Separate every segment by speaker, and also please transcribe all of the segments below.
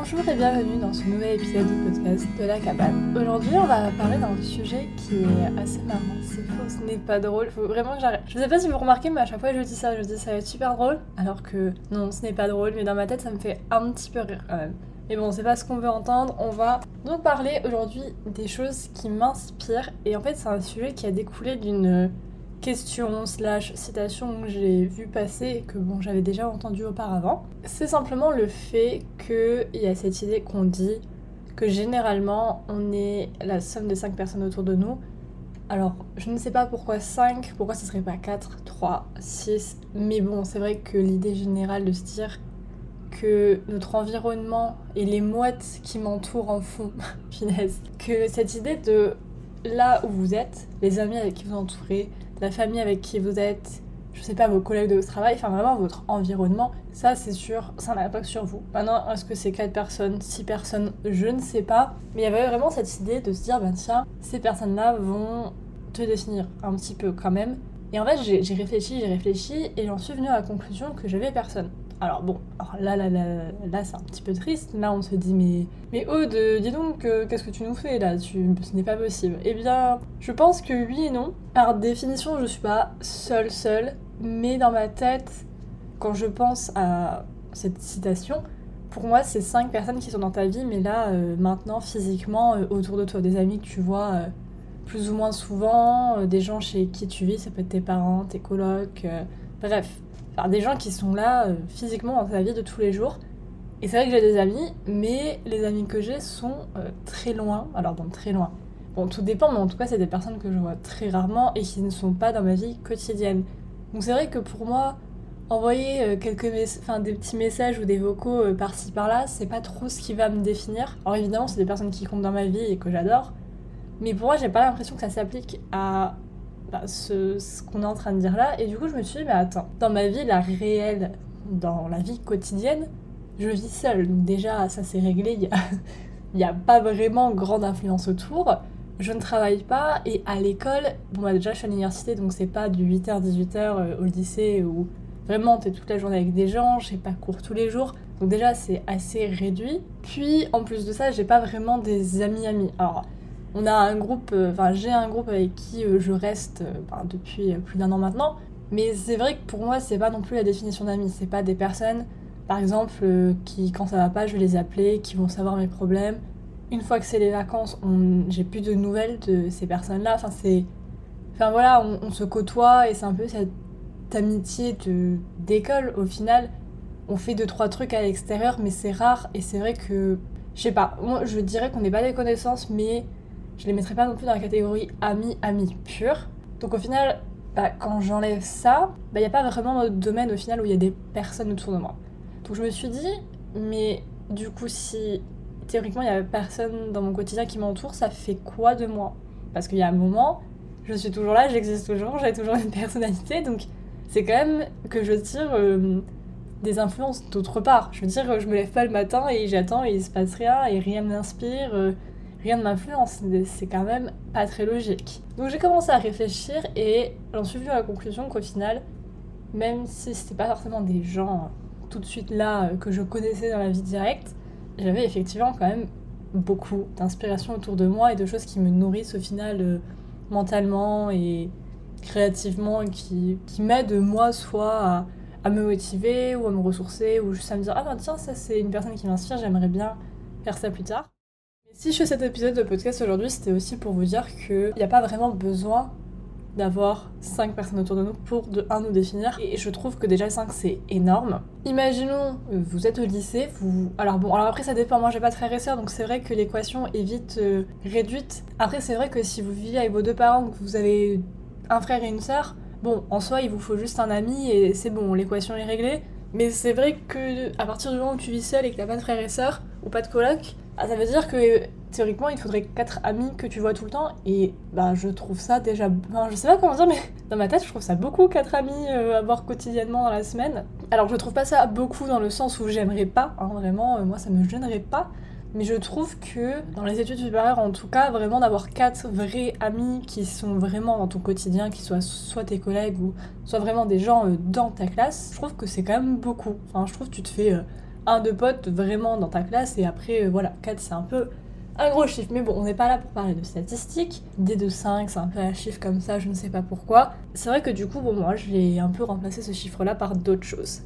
Speaker 1: Bonjour et bienvenue dans ce nouvel épisode du podcast de la cabane. Aujourd'hui, on va parler d'un sujet qui est assez marrant. C'est faux, ce n'est pas drôle. Faut vraiment que j'arrête. Je sais pas si vous remarquez, mais à chaque fois que je dis ça, je dis ça va être super drôle. Alors que non, ce n'est pas drôle, mais dans ma tête, ça me fait un petit peu rire quand même. Mais bon, c'est pas ce qu'on veut entendre. On va donc parler aujourd'hui des choses qui m'inspirent. Et en fait, c'est un sujet qui a découlé d'une question slash citation que j'ai vu passer et que bon j'avais déjà entendu auparavant. C'est simplement le fait qu'il y a cette idée qu'on dit que généralement on est la somme des 5 personnes autour de nous. Alors je ne sais pas pourquoi 5, pourquoi ce serait pas 4, 3, 6, mais bon c'est vrai que l'idée générale de se dire que notre environnement et les mouettes qui m'entourent en font, finesse, que cette idée de là où vous êtes, les amis avec qui vous entourez, la famille avec qui vous êtes, je sais pas, vos collègues de travail, enfin vraiment votre environnement, ça c'est sûr, ça n'a pas sur vous. Maintenant, est-ce que c'est 4 personnes, 6 personnes, je ne sais pas. Mais il y avait vraiment cette idée de se dire, ben tiens, ces personnes-là vont te définir un petit peu quand même. Et en fait, j'ai réfléchi, j'ai réfléchi, et j'en suis venue à la conclusion que j'avais personne. Alors bon, là, là, là, là c'est un petit peu triste. Là, on se dit, mais, mais Aude, dis donc, euh, qu'est-ce que tu nous fais là? Ce n'est pas possible. Eh bien, je pense que oui et non. Par définition, je suis pas seule, seule. Mais dans ma tête, quand je pense à cette citation, pour moi, c'est cinq personnes qui sont dans ta vie, mais là, euh, maintenant, physiquement, euh, autour de toi, des amis que tu vois plus ou moins souvent, des gens chez qui tu vis, ça peut être tes parents, tes colocs, bref, des gens qui sont là euh, physiquement dans ta vie de tous les jours. Et c'est vrai que j'ai des amis, mais les amis que j'ai sont euh, très loin. Alors bon, très loin. Bon, tout dépend, mais en tout cas, c'est des personnes que je vois très rarement et qui ne sont pas dans ma vie quotidienne. Donc c'est vrai que pour moi, envoyer euh, quelques des petits messages ou des vocaux par-ci par-là, c'est pas trop ce qui va me définir. Alors évidemment, c'est des personnes qui comptent dans ma vie et que j'adore. Mais pour moi, j'ai pas l'impression que ça s'applique à bah, ce, qu'on est en train de dire là. Et du coup, je me suis dit, mais attends, dans ma vie, la réelle, dans la vie quotidienne, je vis seule. Donc déjà, ça c'est réglé, il n'y a, a, pas vraiment grande influence autour. Je ne travaille pas et à l'école, bon bah déjà je suis à l'université donc c'est pas du 8h 18h euh, au lycée où vraiment t'es toute la journée avec des gens, j'ai pas cours tous les jours. Donc déjà c'est assez réduit. Puis en plus de ça, j'ai pas vraiment des amis amis. Alors on a un groupe, euh, enfin j'ai un groupe avec qui euh, je reste euh, depuis plus d'un an maintenant. Mais c'est vrai que pour moi, c'est pas non plus la définition d'amis. C'est pas des personnes, par exemple, qui, quand ça va pas, je vais les appeler, qui vont savoir mes problèmes. Une fois que c'est les vacances, j'ai plus de nouvelles de ces personnes-là. Enfin, c'est. Enfin voilà, on, se côtoie et c'est un peu cette amitié d'école au final. On fait deux, trois trucs à l'extérieur, mais c'est rare et c'est vrai que. Je sais pas, moi je dirais qu'on n'est pas des connaissances, mais je les mettrais pas non plus dans la catégorie amis-amis pur. Donc au final, bah, quand j'enlève ça, il bah, n'y a pas vraiment de domaine au final où il y a des personnes autour de moi. Donc je me suis dit, mais du coup, si théoriquement il y a personne dans mon quotidien qui m'entoure, ça fait quoi de moi? Parce qu'il y a un moment, je suis toujours là, j'existe toujours, j'ai toujours une personnalité, donc c'est quand même que je tire euh, des influences d'autre part. Je veux dire, je me lève pas le matin et j'attends et il se passe rien et rien ne m'inspire. Euh, rien ne m'influence, c'est quand même pas très logique. Donc j'ai commencé à réfléchir et j'en suis venue à la conclusion qu'au final, même si c'était pas forcément des gens tout de suite là euh, que je connaissais dans la vie directe, j'avais effectivement quand même beaucoup d'inspiration autour de moi et de choses qui me nourrissent au final euh, mentalement et créativement et qui, qui m'aident moi soit à, me motiver ou à me ressourcer ou juste à me dire ah ben tiens ça c'est une personne qui m'inspire j'aimerais bien faire ça plus tard si je fais cet épisode de podcast aujourd'hui, c'était aussi pour vous dire qu'il n'y a pas vraiment besoin d'avoir 5 personnes autour de nous pour de 1 nous définir. Et je trouve que déjà 5 c'est énorme. Imaginons, vous êtes au lycée, vous... Alors bon, alors après ça dépend, moi j'ai pas de frères et sœurs, donc c'est vrai que l'équation est vite euh, réduite. Après c'est vrai que si vous vivez avec vos deux parents, que vous avez un frère et une sœur, bon, en soi il vous faut juste un ami et c'est bon, l'équation est réglée. Mais c'est vrai que à partir du moment où tu vis seul et que t'as pas de frères et sœurs, ou pas de coloc, ah, ça veut dire que théoriquement, il faudrait 4 amis que tu vois tout le temps. Et bah, je trouve ça déjà. Enfin, je sais pas comment dire, mais dans ma tête, je trouve ça beaucoup 4 amis euh, à voir quotidiennement dans la semaine. Alors, je trouve pas ça beaucoup dans le sens où j'aimerais pas. Hein, vraiment, euh, moi, ça me gênerait pas. Mais je trouve que dans les études supérieures, en tout cas, vraiment d'avoir 4 vrais amis qui sont vraiment dans ton quotidien, qui soient soit tes collègues ou soit vraiment des gens euh, dans ta classe, je trouve que c'est quand même beaucoup. Enfin, je trouve que tu te fais un de potes vraiment dans ta classe et après euh, voilà 4 c'est un peu un gros chiffre. Mais bon, on n'est pas là pour parler de statistiques. D de 5, c'est un peu un chiffre comme ça, je ne sais pas pourquoi. C'est vrai que du coup, bon, moi, je l'ai un peu remplacé ce chiffre-là par d'autres choses.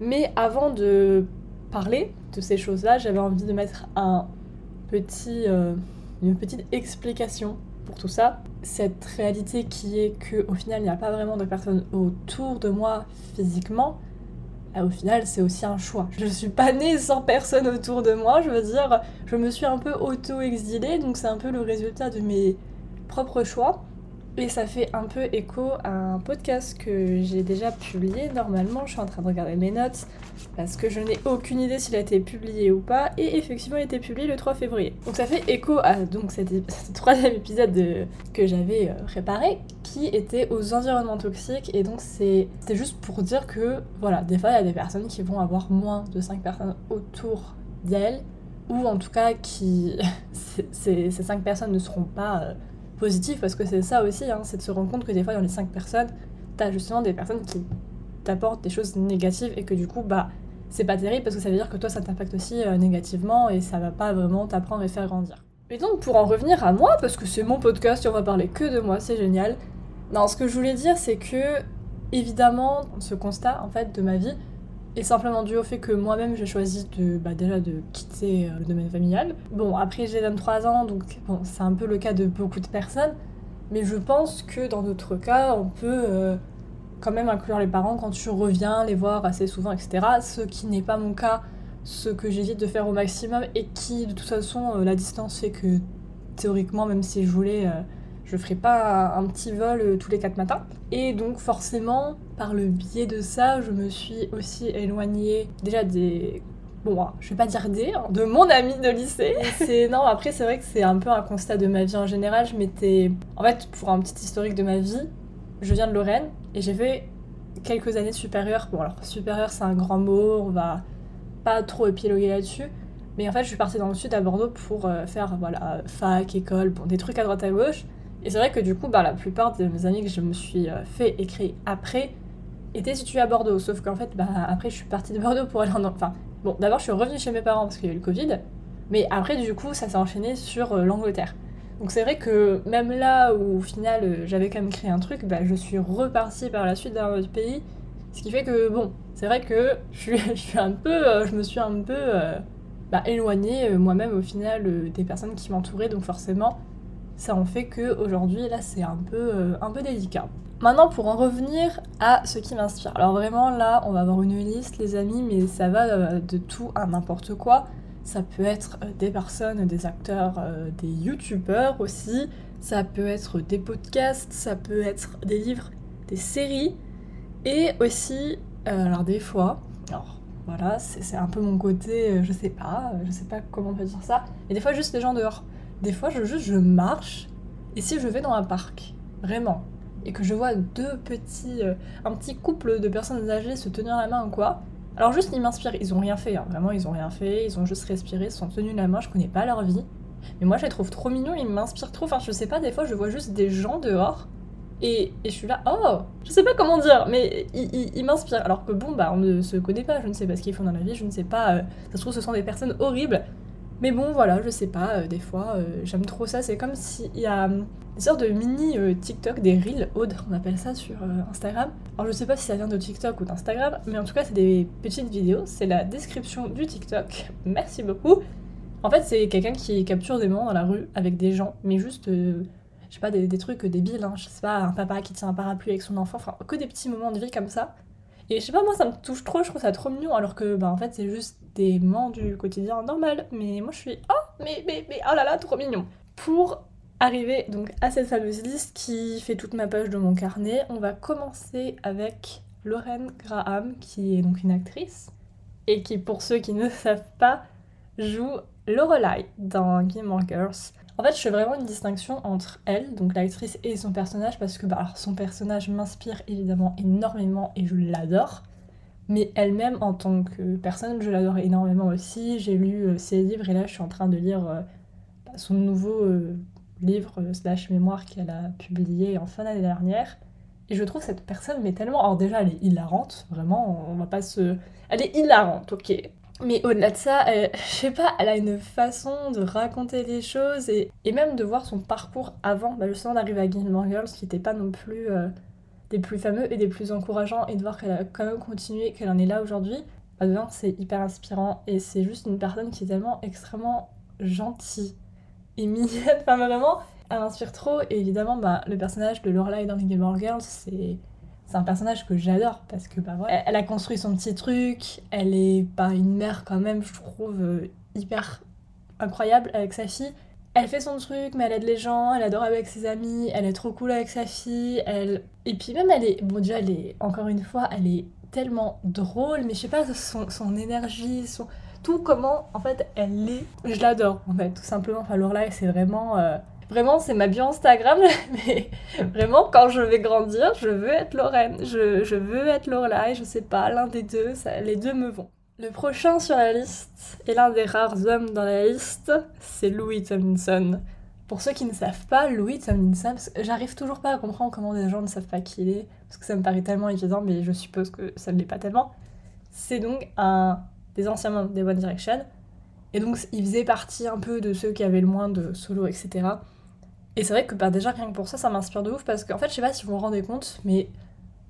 Speaker 1: Mais avant de parler de ces choses-là, j'avais envie de mettre un petit, euh, une petite explication pour tout ça. Cette réalité qui est que au final, il n'y a pas vraiment de personnes autour de moi physiquement, ah, au final, c'est aussi un choix. Je suis pas née sans personne autour de moi, je veux dire, je me suis un peu auto-exilée, donc c'est un peu le résultat de mes propres choix. Et ça fait un peu écho à un podcast que j'ai déjà publié. Normalement, je suis en train de regarder mes notes parce que je n'ai aucune idée s'il a été publié ou pas. Et effectivement, il a été publié le 3 février. Donc ça fait écho à donc cet, troisième épisode que j'avais euh, préparé qui était aux environnements toxiques. Et donc c'était juste pour dire que voilà, des fois, il y a des personnes qui vont avoir moins de 5 personnes autour d'elles. Ou en tout cas, qui ces, ces 5 personnes ne seront pas... Euh, positif parce que c'est ça aussi, hein, c'est de se rendre compte que des fois dans les cinq personnes, t'as justement des personnes qui t'apportent des choses négatives et que du coup, bah, c'est pas terrible parce que ça veut dire que toi ça t'impacte aussi euh, négativement et ça va pas vraiment t'apprendre et faire grandir. Et donc pour en revenir à moi, parce que c'est mon podcast et on va parler que de moi, c'est génial. Non, ce que je voulais dire c'est que évidemment ce constat en fait de ma vie, et simplement dû au fait que moi-même j'ai choisi de bah, déjà de quitter euh, le domaine familial. Bon, après j'ai 23 ans, donc c'est un peu le cas de beaucoup de personnes, mais je pense que dans d'autres cas, on peut euh, quand même inclure les parents quand tu reviens les voir assez souvent, etc. Ce qui n'est pas mon cas, ce que j'évite de faire au maximum et qui, de toute façon, euh, la distance fait que théoriquement, même si je voulais je ferai pas un petit vol euh, tous les quatre matins. Et donc forcément, par le biais de ça, je me suis aussi éloignée déjà des bon, je vais pas dire des, hein, de mon ami de lycée. C'est non, après c'est vrai que c'est un peu un constat de ma vie en général. Je m'étais, en fait, pour un petit historique de ma vie, je viens de Lorraine et j'ai fait quelques années supérieures. Bon alors supérieure c'est un grand mot, on va pas trop épiloguer là-dessus. Mais en fait, je suis partie dans le sud à Bordeaux pour euh, faire voilà fac, école, bon des trucs à droite à gauche. Et c'est vrai que du coup, bah, la plupart de mes amis que je me suis euh, fait écrire après étaient situés à Bordeaux. Sauf qu'en fait, bah, après, je suis partie de Bordeaux pour aller en. Enfin, bon, d'abord, je suis revenue chez mes parents parce qu'il y a eu le Covid. Mais après, du coup, ça s'est enchaîné sur euh, l'Angleterre. Donc c'est vrai que même là où au final euh, j'avais quand même créé un truc, bah, je suis repartie par la suite dans autre pays. Ce qui fait que bon, c'est vrai que je suis un peu, je me suis un peu bah, éloignée moi-même au final des personnes qui m'entouraient. Donc forcément, ça en fait que aujourd'hui là c'est un peu euh, un peu délicat. Maintenant pour en revenir à ce qui m'inspire. Alors vraiment là on va avoir une liste les amis mais ça va euh, de tout à n'importe quoi. Ça peut être euh, des personnes, des acteurs, des youtubeurs aussi. Ça peut être des podcasts, ça peut être des livres, des séries. Et aussi, alors des fois, alors voilà, c'est un peu mon côté, je sais pas, je sais pas comment on peut dire ça. Et des fois juste des gens dehors. Des fois, je juste je marche et si je vais dans un parc, vraiment, et que je vois deux petits, euh, un petit couple de personnes âgées se tenir la main ou quoi, alors juste ils m'inspirent, ils ont rien fait, hein. vraiment ils ont rien fait, ils ont juste respiré, ils se sont tenus la main, je connais pas leur vie, mais moi je les trouve trop mignons, ils m'inspirent trop, enfin je sais pas, des fois je vois juste des gens dehors et, et, je suis là, oh, je sais pas comment dire, mais ils, m'inspirent. Alors que bon, bah on ne se connaît pas, je ne sais pas ce qu'ils font dans la vie, je ne sais pas, euh, ça se trouve ce sont des personnes horribles, mais bon, voilà, je sais pas, euh, des fois, euh, j'aime trop ça. C'est comme s'il y a une sorte de mini euh, TikTok, des Reels Aude, on appelle ça sur Instagram. Alors, je sais pas si ça vient de TikTok ou d'Instagram, mais en tout cas, c'est des petites vidéos. C'est la description du TikTok. Merci beaucoup. En fait, c'est quelqu'un qui capture des moments dans la rue avec des gens, mais juste, je sais pas, des, des trucs débiles, hein. je sais pas, un papa qui tient un parapluie avec son enfant, enfin, que des petits moments de vie comme ça. Et je sais pas, moi ça me touche trop, je trouve ça trop mignon, alors que bah en fait c'est juste du quotidien normal. Mais moi je suis, oh, mais, mais, mais, oh là là, trop mignon. Pour arriver donc à cette fameuse liste qui fait toute ma page de mon carnet, on va commencer avec Lorraine Graham, qui est donc une actrice, et qui pour ceux qui ne savent pas, joue Lorelai dans Gilmore Girls. En fait, je fais vraiment une distinction entre elle, donc l'actrice, et son personnage, parce que bah, son personnage m'inspire évidemment énormément et je l'adore. Mais elle-même, en tant que personne, je l'adore énormément aussi. J'ai lu euh, ses livres et là, je suis en train de lire euh, son nouveau euh, livre slash mémoire qu'elle a publié en fin d'année dernière. Et je trouve cette personne, mais tellement. Alors, déjà, elle est hilarante, vraiment, on va pas se. Elle est hilarante, ok. Mais au-delà de ça, elle, je sais pas, elle a une façon de raconter les choses et, et même de voir son parcours avant, bah justement d'arriver à Gilmore Girls qui n'était pas non plus des plus fameux et des plus encourageants. Et de voir qu'elle a quand même continué, qu'elle en est là aujourd'hui, bah c'est hyper inspirant. Et c'est juste une personne qui est tellement extrêmement gentille et mignonne, enfin vraiment, elle inspire trop. Et évidemment bah, le personnage de Lorelai dans les Gilmore Girls c'est c'est un personnage que j'adore parce que bah ouais, elle a construit son petit truc, elle est pas une mère quand même, je trouve euh, hyper incroyable avec sa fille. Elle fait son truc, mais elle aide les gens, elle adore avec ses amis, elle est trop cool avec sa fille, elle... Et puis même elle est... Bon déjà, elle est... Encore une fois, elle est tellement drôle, mais je sais pas, son, son énergie, son... Tout comment, en fait, elle est... Je l'adore, en fait, tout simplement. Enfin, Lorelai, c'est vraiment... Euh, Vraiment, c'est ma bio Instagram, mais vraiment, quand je vais grandir, je veux être Lorraine, je, je veux être Lorelai, je sais pas, l'un des deux, ça, les deux me vont. Le prochain sur la liste, et l'un des rares hommes dans la liste, c'est Louis Tomlinson. Pour ceux qui ne savent pas, Louis Tomlinson, j'arrive toujours pas à comprendre comment des gens ne savent pas qui il est, parce que ça me paraît tellement évident, mais je suppose que ça ne l'est pas tellement. C'est donc un des anciens membres des One Direction, et donc il faisait partie un peu de ceux qui avaient le moins de solo, etc. Et c'est vrai que bah, déjà, rien que pour ça, ça m'inspire de ouf parce qu'en fait, je sais pas si vous vous rendez compte, mais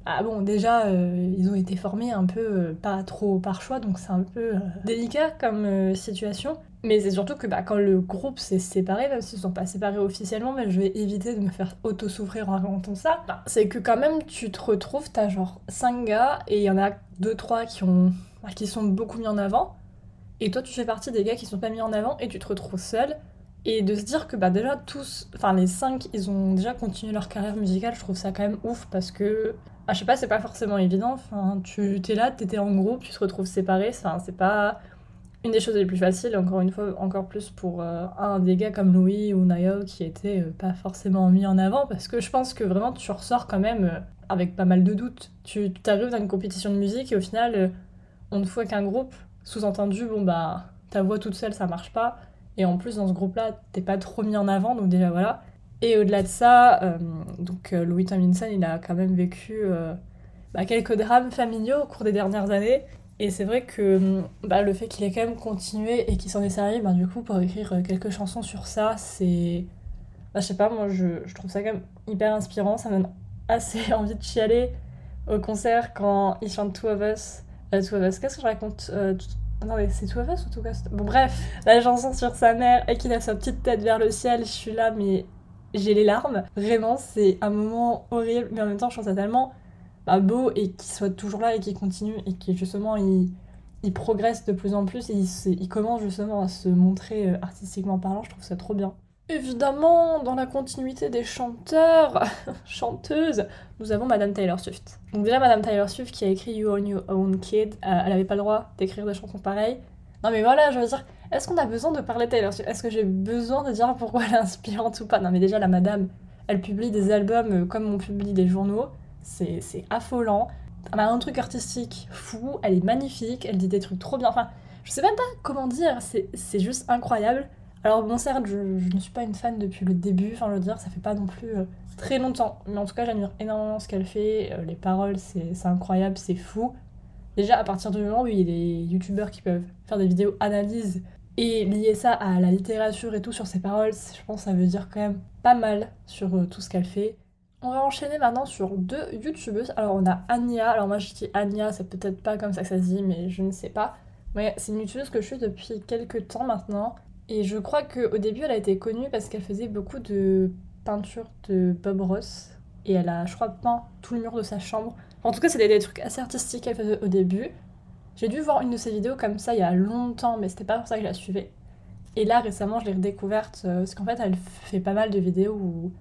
Speaker 1: ah bon, déjà, euh, ils ont été formés un peu euh, pas trop par choix, donc c'est un peu euh, délicat comme situation. Mais c'est surtout que bah, quand le groupe s'est séparé, même s'ils sont pas séparés officiellement, mais je vais éviter de me faire auto-souffrir en racontant ça, bah, c'est que quand même tu te retrouves, t'as genre 5 gars et il y en a 2-3 qui, ont... Bah, qui sont beaucoup mis en avant. Et toi, tu fais partie des gars qui sont pas mis en avant et tu te retrouves seul. Et de se dire que bah déjà tous, enfin les cinq, ils ont déjà continué leur carrière musicale, je trouve ça quand même ouf parce que, ah, je sais pas, c'est pas forcément évident. Tu t'es là, t'étais en groupe, tu te retrouves séparé, enfin, c'est pas une des choses les plus faciles, encore une fois, encore plus pour euh, un des gars comme Louis ou Niall qui étaient euh, pas forcément mis en avant parce que je pense que vraiment tu ressors quand même euh, avec pas mal de doutes. Tu t'arrives dans une compétition de musique et au final, on ne voit qu'un groupe, sous-entendu, bon bah ta voix toute seule ça marche pas et en plus, dans ce groupe-là, t'es pas trop mis en avant, donc déjà voilà. Et au-delà de ça, euh, donc euh, Louis Tomlinson, il a quand même vécu euh, bah, quelques drames familiaux au cours des dernières années. Et c'est vrai que bah, le fait qu'il ait quand même continué et qu'il s'en est servi, bah, du coup, pour écrire quelques chansons sur ça, c'est. Je sais pas, moi je, trouve ça quand même hyper inspirant. Ça me donne assez envie de chialer au concert quand il chante Two of Us. Two of Us, qu'est-ce que je raconte non mais c'est tout à fait ou tout cas Bon bref, la chanson sur sa mère et qu'il a sa petite tête vers le ciel, je suis là mais j'ai les larmes. Vraiment c'est un moment horrible mais en même temps je trouve ça tellement bah, beau et qu'il soit toujours là et qu'il continue et qu'il justement il, il progresse de plus en plus et il, commence justement à se montrer euh, artistiquement parlant, je trouve ça trop bien. Évidemment, dans la continuité des chanteurs, chanteuses, nous avons Madame Taylor Swift. Donc déjà, Madame Taylor Swift qui a écrit You Own Your Own Kid, euh, elle avait pas le droit d'écrire des chansons pareilles. Non mais voilà, je veux dire, est-ce qu'on a besoin de parler Taylor Swift? Est-ce que j'ai besoin de dire pourquoi elle est inspirante ou pas? Non mais déjà, la Madame, elle publie des albums euh, comme on publie des journaux. C'est affolant. Elle a un truc artistique fou, elle est magnifique, elle dit des trucs trop bien. Enfin, je sais même pas comment dire, c'est juste incroyable. Alors bon certes, je, ne suis pas une fan depuis le début, enfin je veux dire, ça fait pas non plus euh, très longtemps. Mais en tout cas, j'admire énormément ce qu'elle fait, euh, les paroles, c'est incroyable, c'est fou. Déjà, à partir du moment où il y a des youtubeurs qui peuvent faire des vidéos analyses et lier ça à la littérature et tout sur ses paroles, je pense que ça veut dire quand même pas mal sur euh, tout ce qu'elle fait. On va enchaîner maintenant sur deux youtubeuses. Alors on a Anya, alors moi je dis Anya, c'est peut-être pas comme ça que ça se dit, mais je ne sais pas. Mais c'est une youtubeuse que je suis depuis quelques temps maintenant. Et je crois qu'au début, elle a été connue parce qu'elle faisait beaucoup de peintures de Bob Ross. Et elle a, je crois, peint tout le mur de sa chambre. En tout cas, c'était des trucs assez artistiques qu'elle faisait au début. J'ai dû voir une de ses vidéos comme ça il y a longtemps, mais c'était pas pour ça que je la suivais. Et là, récemment, je l'ai redécouverte euh, parce qu'en fait, elle fait pas mal de vidéos où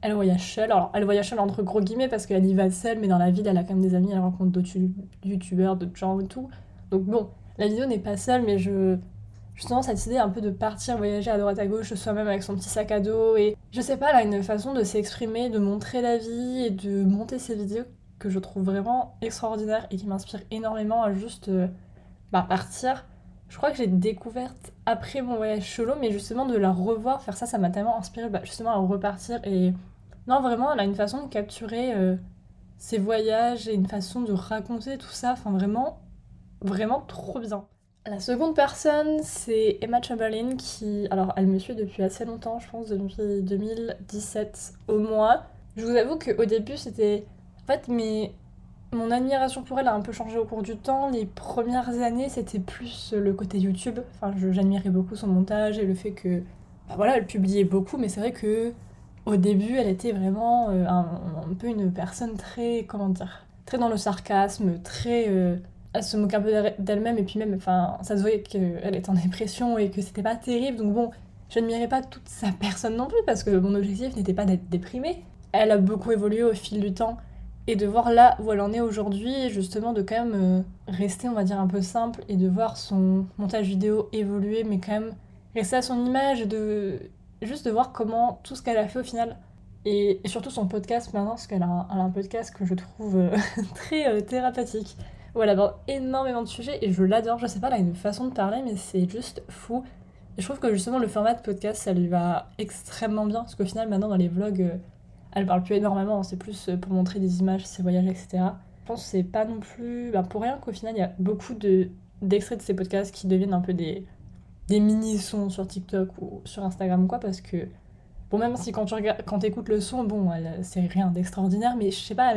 Speaker 1: elle voyage seule. Alors, elle voyage seule entre gros guillemets parce qu'elle y va seule, mais dans la ville, elle a quand même des amis, elle rencontre d'autres youtubeurs, d'autres gens et tout. Donc, bon, la vidéo n'est pas seule, mais je justement cette idée un peu de partir voyager à droite à gauche soi-même avec son petit sac à dos et je sais pas, elle une façon de s'exprimer, de montrer la vie et de monter ses vidéos que je trouve vraiment extraordinaire et qui m'inspire énormément à juste euh, bah, partir. Je crois que j'ai découverte après mon voyage solo, mais justement de la revoir faire ça, ça m'a tellement inspiré bah, justement à repartir. Et non, vraiment, elle a une façon de capturer euh, ses voyages et une façon de raconter tout ça. Enfin, vraiment, vraiment trop bien. La seconde personne, c'est Emma Chamberlain qui, alors elle me suit depuis assez longtemps, je pense depuis 2017 au moins. Je vous avoue qu'au début c'était... Fait, mais mon admiration pour elle a un peu changé au cours du temps. Les premières années, c'était plus le côté YouTube. Enfin, j'admirais beaucoup son montage et le fait que, bah voilà, elle publiait beaucoup, mais c'est vrai que au début, elle était vraiment euh, un, un, peu une personne très, comment dire, très dans le sarcasme, très euh, elle se moque un peu d'elle-même et puis même, enfin, ça se voyait qu'elle était en dépression et que c'était pas terrible. Donc bon, je n'admirais pas toute sa personne non plus parce que mon objectif n'était pas d'être déprimée. Elle a beaucoup évolué au fil du temps et de voir là où elle en est aujourd'hui, justement de quand même euh, rester, on va dire, un peu simple et de voir son montage vidéo évoluer, mais quand même rester à son image de juste de voir comment tout ce qu'elle a fait au final et, surtout son podcast maintenant, parce qu'elle a, un podcast que je trouve euh, très euh, thérapeutique où elle aborde énormément de sujets et je l'adore. Je sais pas, elle a une façon de parler, mais c'est juste fou. Et je trouve que justement le format de podcast, ça lui va extrêmement bien parce qu'au final, maintenant dans les vlogs, elle parle plus énormément, c'est plus euh, pour montrer des images, ses voyages, etc. Je pense que c'est pas non plus bah, pour rien qu'au final, il y a beaucoup de, d'extraits de ces podcasts qui deviennent un peu des, des mini-sons sur TikTok ou sur Instagram, quoi, parce que. Bon, même si quand tu regardes, quand écoutes le son, bon, c'est rien d'extraordinaire, mais je sais pas,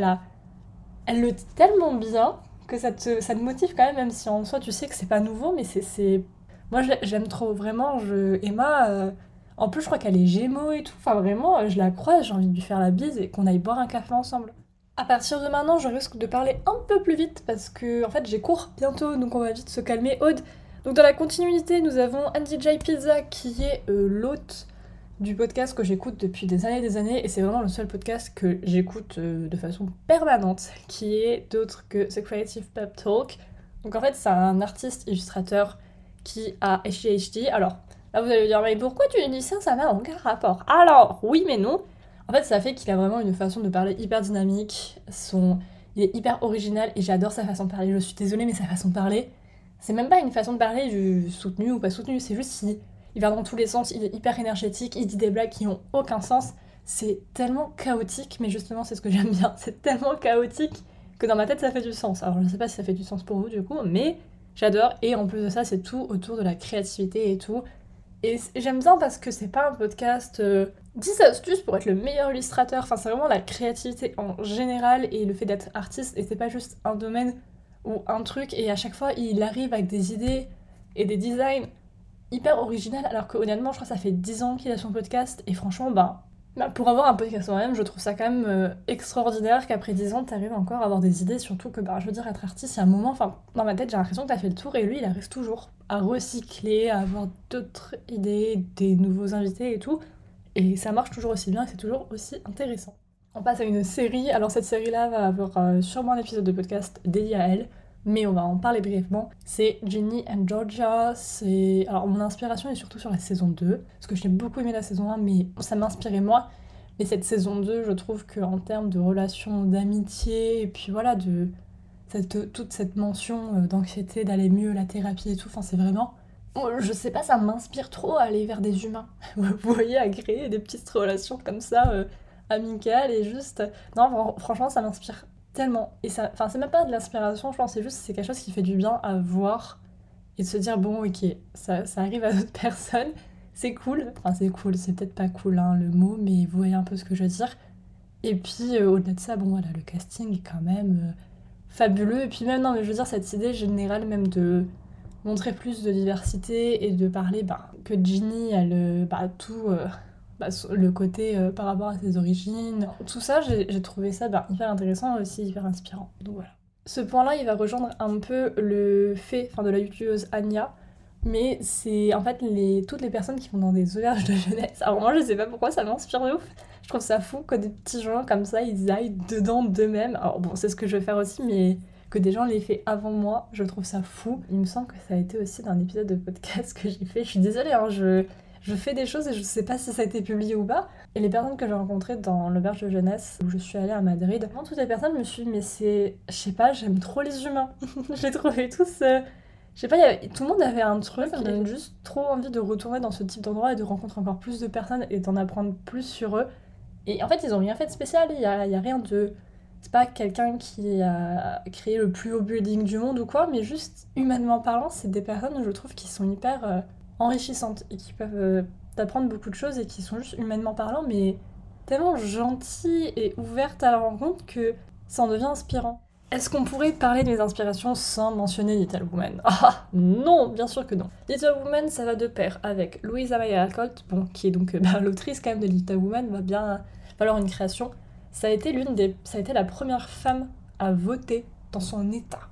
Speaker 1: elle le dit tellement bien que ça te, ça te motive quand même, même si en soi tu sais que c'est pas nouveau, mais c'est. Moi j'aime trop, vraiment. Je... Emma, euh, en plus je crois qu'elle est gémeaux et tout. Enfin vraiment, euh, je la croise, j'ai envie de lui faire la bise et qu'on aille boire un café ensemble. À partir de maintenant, je risque de parler un peu plus vite parce que en fait j'ai cours bientôt, donc on va vite se calmer. Aude. Donc dans la continuité, nous avons Andy J Pizza qui est euh, l'hôte du podcast que j'écoute depuis des années et des années, et c'est vraiment le seul podcast que j'écoute euh, de façon permanente, qui est d'autre que The Creative Pep Talk. Donc en fait, c'est un artiste illustrateur qui a HDHD. Alors, là vous allez me dire, mais pourquoi tu dis ça? Ça n'a aucun rapport. Alors, oui, mais non. En fait, ça fait qu'il a vraiment une façon de parler hyper dynamique. Son... Il est hyper original et j'adore sa façon de parler. Je suis désolée, mais sa façon de parler, c'est même pas une façon de parler du soutenu ou pas soutenu, c'est juste si il va dans tous les sens, il est hyper énergétique, il dit des blagues qui ont aucun sens. C'est tellement chaotique, mais justement, c'est ce que j'aime bien. C'est tellement chaotique que dans ma tête, ça fait du sens. Alors, je sais pas si ça fait du sens pour vous, du coup, mais j'adore. Et en plus de ça, c'est tout autour de la créativité et tout. Et j'aime bien parce que c'est pas un podcast 10 euh, astuces pour être le meilleur illustrateur. Enfin, c'est vraiment la créativité en général et le fait d'être artiste. Et c'est pas juste un domaine ou un truc. Et à chaque fois, il arrive avec des idées et des designs hyper original, alors que honnêtement, je crois ça fait 10 ans qu'il a son podcast, et franchement, bah, bah pour avoir un podcast moi-même, je trouve ça quand même euh, extraordinaire qu'après 10 ans, t'arrives encore à avoir des idées, surtout que, bah, je veux dire, être artiste, il y a un moment, enfin, dans ma tête, j'ai l'impression que t'as fait le tour, et lui, il arrive toujours à recycler, à avoir d'autres idées, des nouveaux invités et tout, et ça marche toujours aussi bien, c'est toujours aussi intéressant. On passe à une série, alors cette série-là va avoir euh, sûrement un épisode de podcast dédié à elle, mais on va en parler brièvement. C'est Ginny and Georgia. C'est alors mon inspiration est surtout sur la saison 2 parce que j'ai beaucoup aimé la saison 1 mais ça m'inspirait moi. Mais cette saison 2, je trouve qu'en termes de relations d'amitié et puis voilà de cette, toute cette mention euh, d'anxiété, d'aller mieux, la thérapie et tout, enfin c'est vraiment je sais pas, ça m'inspire trop à aller vers des humains. Vous voyez, à créer des petites relations comme ça, euh, amicales et juste. Non, franchement, ça m'inspire Tellement. Et ça, enfin, c'est même pas de l'inspiration, je pense, c'est juste c'est quelque chose qui fait du bien à voir et de se dire, bon, ok, ça, ça arrive à d'autres personnes, c'est cool. Enfin, c'est cool, c'est peut-être pas cool hein, le mot, mais vous voyez un peu ce que je veux dire. Et puis, euh, au-delà de ça, bon, voilà, le casting est quand même euh, fabuleux. Et puis, même, non, mais je veux dire, cette idée générale, même de montrer plus de diversité et de parler bah, que Ginny, elle, bah, tout. Euh, bah, le côté euh, par rapport à ses origines. Tout ça, j'ai trouvé ça bah, hyper intéressant et aussi hyper inspirant. Donc voilà. Ce point-là, il va rejoindre un peu le fait de la youtubeuse Anya, mais c'est en fait les, toutes les personnes qui vont dans des auberges de jeunesse. Alors moi, je sais pas pourquoi ça m'inspire de ouf. Je trouve ça fou que des petits gens comme ça, ils aillent dedans d'eux-mêmes. Alors bon, c'est ce que je vais faire aussi, mais que des gens l'aient fait avant moi, je trouve ça fou. Il me semble que ça a été aussi dans un épisode de podcast que j'ai fait. Je suis désolée, hein, je je fais des choses et je sais pas si ça a été publié ou pas. Et les personnes que j'ai rencontrées dans l'auberge de jeunesse où je suis allée à Madrid, vraiment toutes les personnes me suis dit, mais c'est. Je sais pas, j'aime trop les humains. j'ai trouvé tous. Euh, je sais pas, tout le monde avait un truc, on avait juste trop envie de retourner dans ce type d'endroit et de rencontrer encore plus de personnes et d'en apprendre plus sur eux. Et en fait, ils ont rien fait de spécial, il y a, y a rien de c'est pas quelqu'un qui a créé le plus haut building du monde ou quoi, mais juste humainement parlant, c'est des personnes, je trouve, qui sont hyper euh, enrichissantes et qui peuvent euh, t'apprendre beaucoup de choses et qui sont juste humainement parlant, mais tellement gentilles et ouvertes à la rencontre que ça en devient inspirant. Est-ce qu'on pourrait parler de mes inspirations sans mentionner Little Woman Ah non, bien sûr que non. Little Woman, ça va de pair avec Louisa May Alcott, bon, qui est donc bah, l'autrice quand même de Little Woman, va bien falloir une création ça a été l'une des, ça a été la première femme à voter dans son état.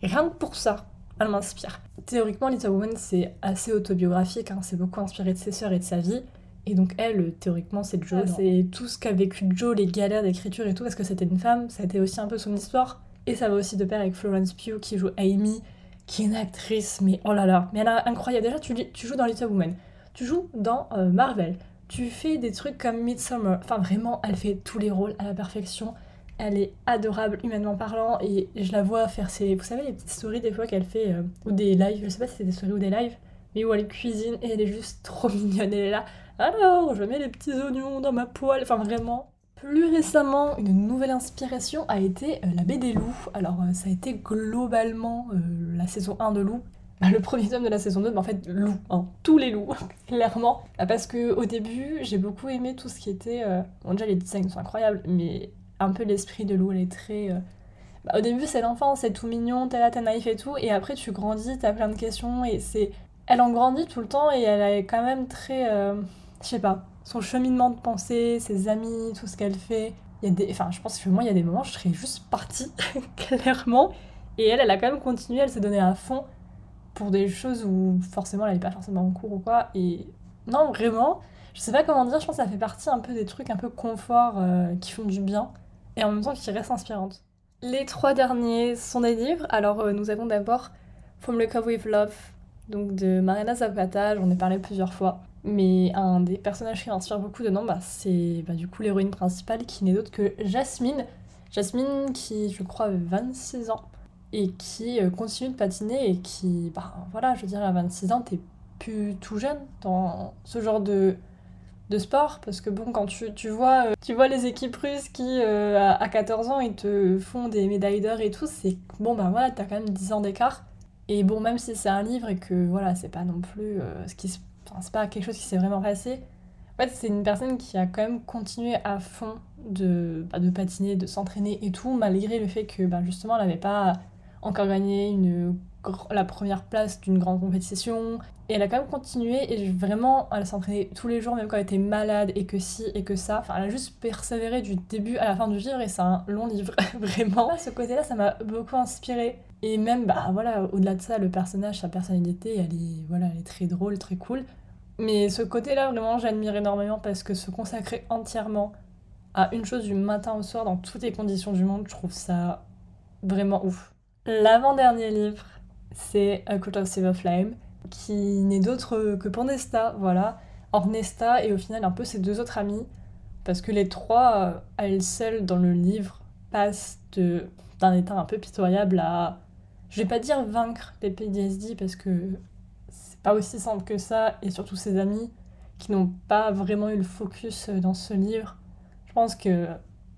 Speaker 1: Rien que pour ça, elle m'inspire. Théoriquement, Little Woman, c'est assez autobiographique, hein. c'est beaucoup inspiré de ses sœurs et de sa vie. Et donc elle, théoriquement, c'est Joe. c'est tout ce qu'a vécu Joe, les galères d'écriture et tout, parce que c'était une femme, ça a été aussi un peu son histoire. Et ça va aussi de pair avec Florence Pugh qui joue Amy, qui est une actrice, mais oh là là, mais elle est incroyable. Déjà, tu, tu joues dans Little Woman, tu joues dans euh, Marvel, tu fais des trucs comme Midsummer. Enfin, vraiment, elle fait tous les rôles à la perfection. Elle est adorable, humainement parlant, et je la vois faire ses. Vous savez, les petites stories des fois qu'elle fait, euh, ou des lives, je sais pas si c'est des stories ou des lives, mais où elle cuisine et elle est juste trop mignonne. Elle est là, alors je mets les petits oignons dans ma poêle. Enfin, vraiment. Plus récemment, une nouvelle inspiration a été euh, La baie des loups. Alors, euh, ça a été globalement la saison 1 de Loup, bah, le premier tome de la saison 2, mais en fait, loup, hein, tous les loups, clairement. Bah, parce que au début, j'ai beaucoup aimé tout ce qui était. Bon, déjà, les designs sont incroyables, mais un peu l'esprit de loup, elle est très. Euh, bah, au début, c'est l'enfant, c'est tout mignon, t'es là, t'es naïf et tout, et après, tu grandis, t'as plein de questions, et c'est. Elle en grandit tout le temps, et elle est quand même très. Euh, je sais pas, son cheminement de pensée, ses amis, tout ce qu'elle fait. Il y a des... Enfin, je pense que moi, il y a des moments, je serais juste partie, clairement. Et elle, elle a quand même continué, elle s'est donnée à fond pour des choses où forcément elle n'est pas forcément en cours ou quoi. Et non, vraiment, je sais pas comment dire, je pense que ça fait partie un peu des trucs un peu confort euh, qui font du bien et en même temps qui restent inspirantes. Les trois derniers sont des livres. Alors euh, nous avons d'abord From the Cove with Love, donc de Marina Zapata, j'en ai parlé plusieurs fois. Mais un des personnages qui m'inspire beaucoup dedans, bah, c'est bah, du coup l'héroïne principale qui n'est d'autre que Jasmine. Jasmine qui, je crois, a 26 ans et qui euh, continue de patiner et qui, bah voilà, je veux dire, à 26 ans, t'es plus tout jeune dans ce genre de, de sport parce que bon quand tu, tu vois euh, tu vois les équipes russes qui euh, à, 14 ans ils te font des médailles d'or et tout c'est bon bah voilà t'as quand même 10 ans d'écart. Et bon même si c'est un livre et que voilà c'est pas non plus ce qui enfin, c'est pas quelque chose qui s'est vraiment passé en fait c'est une personne qui a quand même continué à fond de, bah, de patiner de s'entraîner et tout malgré le fait que bah, justement elle avait pas encore gagné une, la première place d'une grande compétition. Et elle a quand même continué et vraiment, elle s'entraînait tous les jours, même quand elle était malade et que si et que ça. Enfin, elle a juste persévéré du début à la fin du livre et c'est un long livre, vraiment. Ce côté-là, ça m'a beaucoup inspiré. Et même, bah voilà, au-delà de ça, le personnage, sa personnalité, elle est, voilà, elle est très drôle, très cool. Mais ce côté-là, vraiment, j'admire énormément parce que se consacrer entièrement à une chose du matin au soir dans toutes les conditions du monde, je trouve ça vraiment ouf. L'avant-dernier livre, c'est A of Silver Flame, qui n'est d'autre que pour Nesta, voilà. Or Nesta et au final un peu ses deux autres amis, parce que les trois, à elles seules dans le livre, passent d'un état un peu pitoyable à, je vais pas dire vaincre les PTSD, parce que c'est pas aussi simple que ça, et surtout ses amis, qui n'ont pas vraiment eu le focus dans ce livre. Je pense que,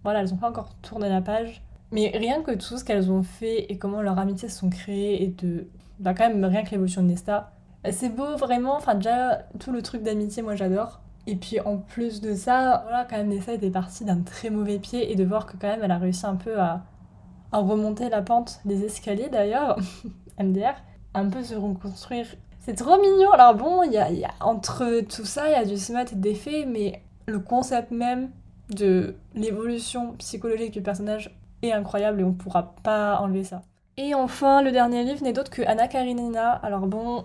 Speaker 1: voilà, elles ont pas encore tourné la page, mais rien que tout ce qu'elles ont fait et comment leurs amitiés se sont créées et de. Bah, quand même, rien que l'évolution de Nesta. C'est beau, vraiment. Enfin, déjà, tout le truc d'amitié, moi j'adore. Et puis en plus de ça, voilà, quand même, Nesta était partie d'un très mauvais pied et de voir que quand même, elle a réussi un peu à, à remonter la pente des escaliers d'ailleurs, MDR, un peu se reconstruire. C'est trop mignon. Alors bon, y a, y a, entre tout ça, il y a du smut et des faits, mais le concept même de l'évolution psychologique du personnage incroyable et on pourra pas enlever ça. Et enfin, le dernier livre n'est d'autre que Anna Karenina. Alors bon,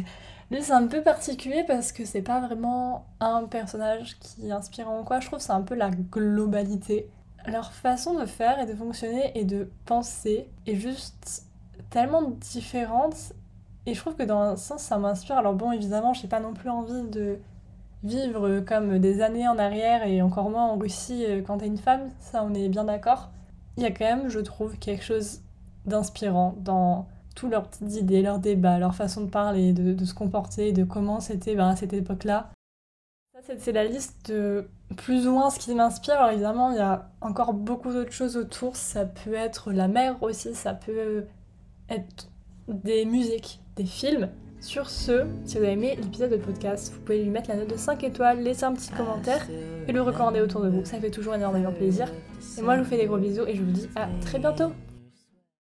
Speaker 1: lui c'est un peu particulier parce que c'est pas vraiment un personnage qui est inspirant ou quoi. Je trouve c'est un peu la globalité. Leur façon de faire et de fonctionner et de penser est juste tellement différente. Et je trouve que dans un sens ça m'inspire. Alors bon, évidemment, j'ai pas non plus envie de vivre comme des années en arrière et encore moins en Russie euh, quand t'es une femme, ça on est bien d'accord il y a quand même, je trouve, quelque chose d'inspirant dans tous leurs petites idées, leurs débats, leur façon de parler, de, se comporter, de comment c'était ben, à cette époque-là. C'est la liste de plus ou moins ce qui m'inspire. Alors évidemment, il y a encore beaucoup d'autres choses autour. Ça peut être la mer aussi, ça peut être des musiques, des films. Sur ce, si vous avez aimé l'épisode de podcast, vous pouvez lui mettre la note de 5 étoiles, laisser un petit commentaire et le recommander autour de vous. Ça fait toujours énormément plaisir. Et moi, je vous fais des gros bisous et je vous dis à très bientôt